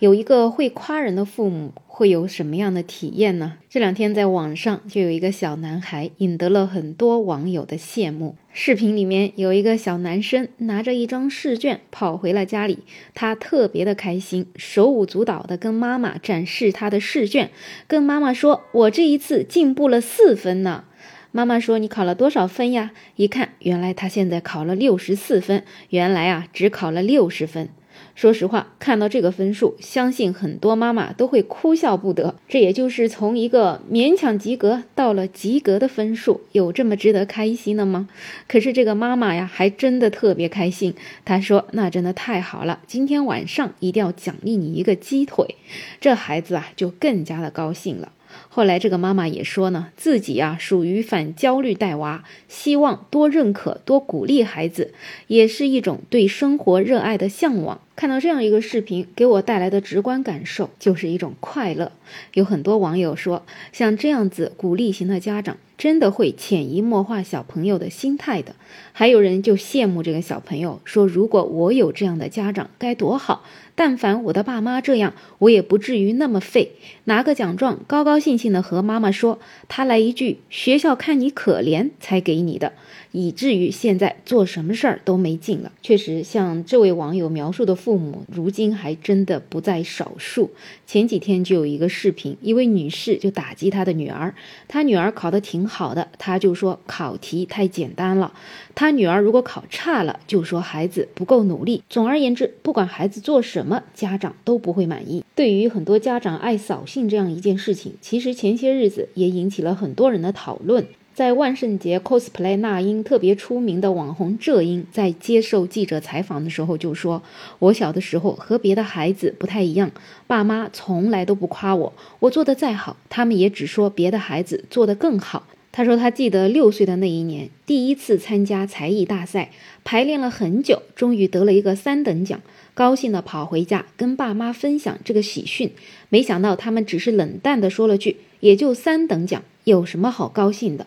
有一个会夸人的父母会有什么样的体验呢？这两天在网上就有一个小男孩引得了很多网友的羡慕。视频里面有一个小男生拿着一张试卷跑回了家里，他特别的开心，手舞足蹈的跟妈妈展示他的试卷，跟妈妈说：“我这一次进步了四分呢。”妈妈说：“你考了多少分呀？”一看，原来他现在考了六十四分，原来啊只考了六十分。说实话，看到这个分数，相信很多妈妈都会哭笑不得。这也就是从一个勉强及格到了及格的分数，有这么值得开心的吗？可是这个妈妈呀，还真的特别开心。她说：“那真的太好了，今天晚上一定要奖励你一个鸡腿。”这孩子啊，就更加的高兴了。后来这个妈妈也说呢，自己啊属于反焦虑带娃，希望多认可、多鼓励孩子，也是一种对生活热爱的向往。看到这样一个视频，给我带来的直观感受就是一种快乐。有很多网友说，像这样子鼓励型的家长，真的会潜移默化小朋友的心态的。还有人就羡慕这个小朋友，说如果我有这样的家长该多好。但凡我的爸妈这样，我也不至于那么废。拿个奖状，高高兴兴的和妈妈说，他来一句“学校看你可怜才给你的”，以至于现在做什么事儿都没劲了。确实，像这位网友描述的父父母，如今还真的不在少数。前几天就有一个视频，一位女士就打击她的女儿，她女儿考得挺好的，她就说考题太简单了。她女儿如果考差了，就说孩子不够努力。总而言之，不管孩子做什么，家长都不会满意。对于很多家长爱扫兴这样一件事情，其实前些日子也引起了很多人的讨论。在万圣节 cosplay 那英特别出名的网红浙英，在接受记者采访的时候就说：“我小的时候和别的孩子不太一样，爸妈从来都不夸我，我做的再好，他们也只说别的孩子做得更好。”他说：“他记得六岁的那一年，第一次参加才艺大赛，排练了很久，终于得了一个三等奖，高兴地跑回家跟爸妈分享这个喜讯。没想到他们只是冷淡地说了句：‘也就三等奖，有什么好高兴的？’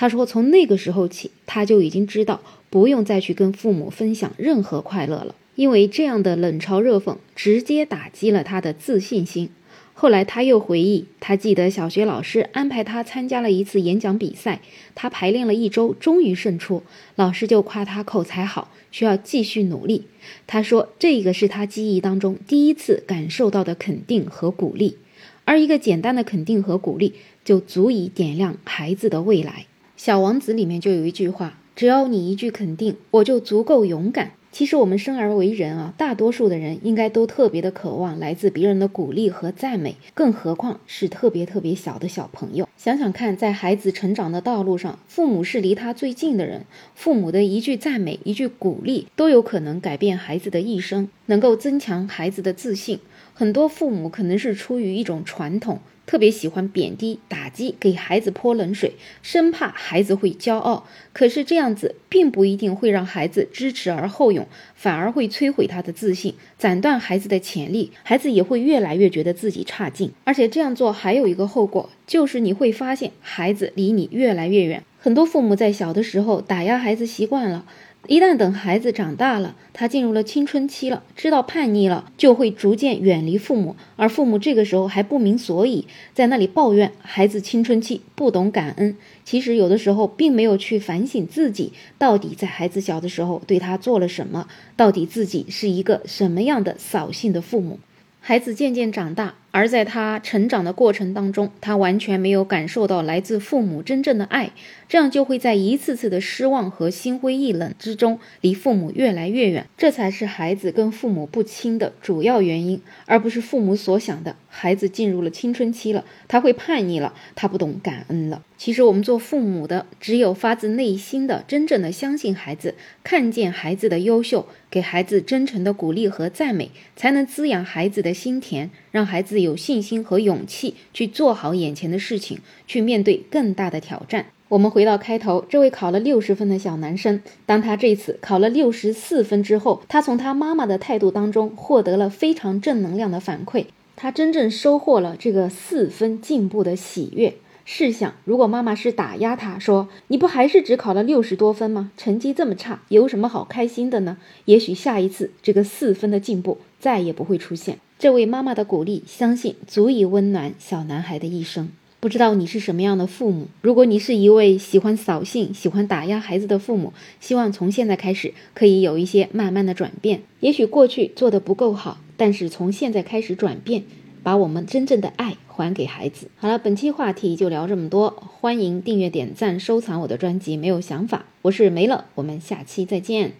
他说，从那个时候起，他就已经知道不用再去跟父母分享任何快乐了，因为这样的冷嘲热讽直接打击了他的自信心。”后来他又回忆，他记得小学老师安排他参加了一次演讲比赛，他排练了一周，终于胜出，老师就夸他口才好，需要继续努力。他说，这个是他记忆当中第一次感受到的肯定和鼓励，而一个简单的肯定和鼓励，就足以点亮孩子的未来。小王子里面就有一句话：只要你一句肯定，我就足够勇敢。其实我们生而为人啊，大多数的人应该都特别的渴望来自别人的鼓励和赞美，更何况是特别特别小的小朋友。想想看，在孩子成长的道路上，父母是离他最近的人，父母的一句赞美、一句鼓励，都有可能改变孩子的一生，能够增强孩子的自信。很多父母可能是出于一种传统。特别喜欢贬低、打击，给孩子泼冷水，生怕孩子会骄傲。可是这样子并不一定会让孩子知耻而后勇，反而会摧毁他的自信，斩断孩子的潜力。孩子也会越来越觉得自己差劲。而且这样做还有一个后果，就是你会发现孩子离你越来越远。很多父母在小的时候打压孩子习惯了。一旦等孩子长大了，他进入了青春期了，知道叛逆了，就会逐渐远离父母，而父母这个时候还不明所以，在那里抱怨孩子青春期不懂感恩。其实有的时候并没有去反省自己，到底在孩子小的时候对他做了什么，到底自己是一个什么样的扫兴的父母。孩子渐渐长大。而在他成长的过程当中，他完全没有感受到来自父母真正的爱，这样就会在一次次的失望和心灰意冷之中，离父母越来越远。这才是孩子跟父母不亲的主要原因，而不是父母所想的孩子进入了青春期了，他会叛逆了，他不懂感恩了。其实我们做父母的，只有发自内心的、真正的相信孩子，看见孩子的优秀，给孩子真诚的鼓励和赞美，才能滋养孩子的心田，让孩子有。信心和勇气去做好眼前的事情，去面对更大的挑战。我们回到开头，这位考了六十分的小男生，当他这次考了六十四分之后，他从他妈妈的态度当中获得了非常正能量的反馈，他真正收获了这个四分进步的喜悦。试想，如果妈妈是打压他，说你不还是只考了六十多分吗？成绩这么差，有什么好开心的呢？也许下一次这个四分的进步再也不会出现。这位妈妈的鼓励，相信足以温暖小男孩的一生。不知道你是什么样的父母？如果你是一位喜欢扫兴、喜欢打压孩子的父母，希望从现在开始可以有一些慢慢的转变。也许过去做的不够好，但是从现在开始转变，把我们真正的爱还给孩子。好了，本期话题就聊这么多，欢迎订阅、点赞、收藏我的专辑。没有想法，我是没了，我们下期再见。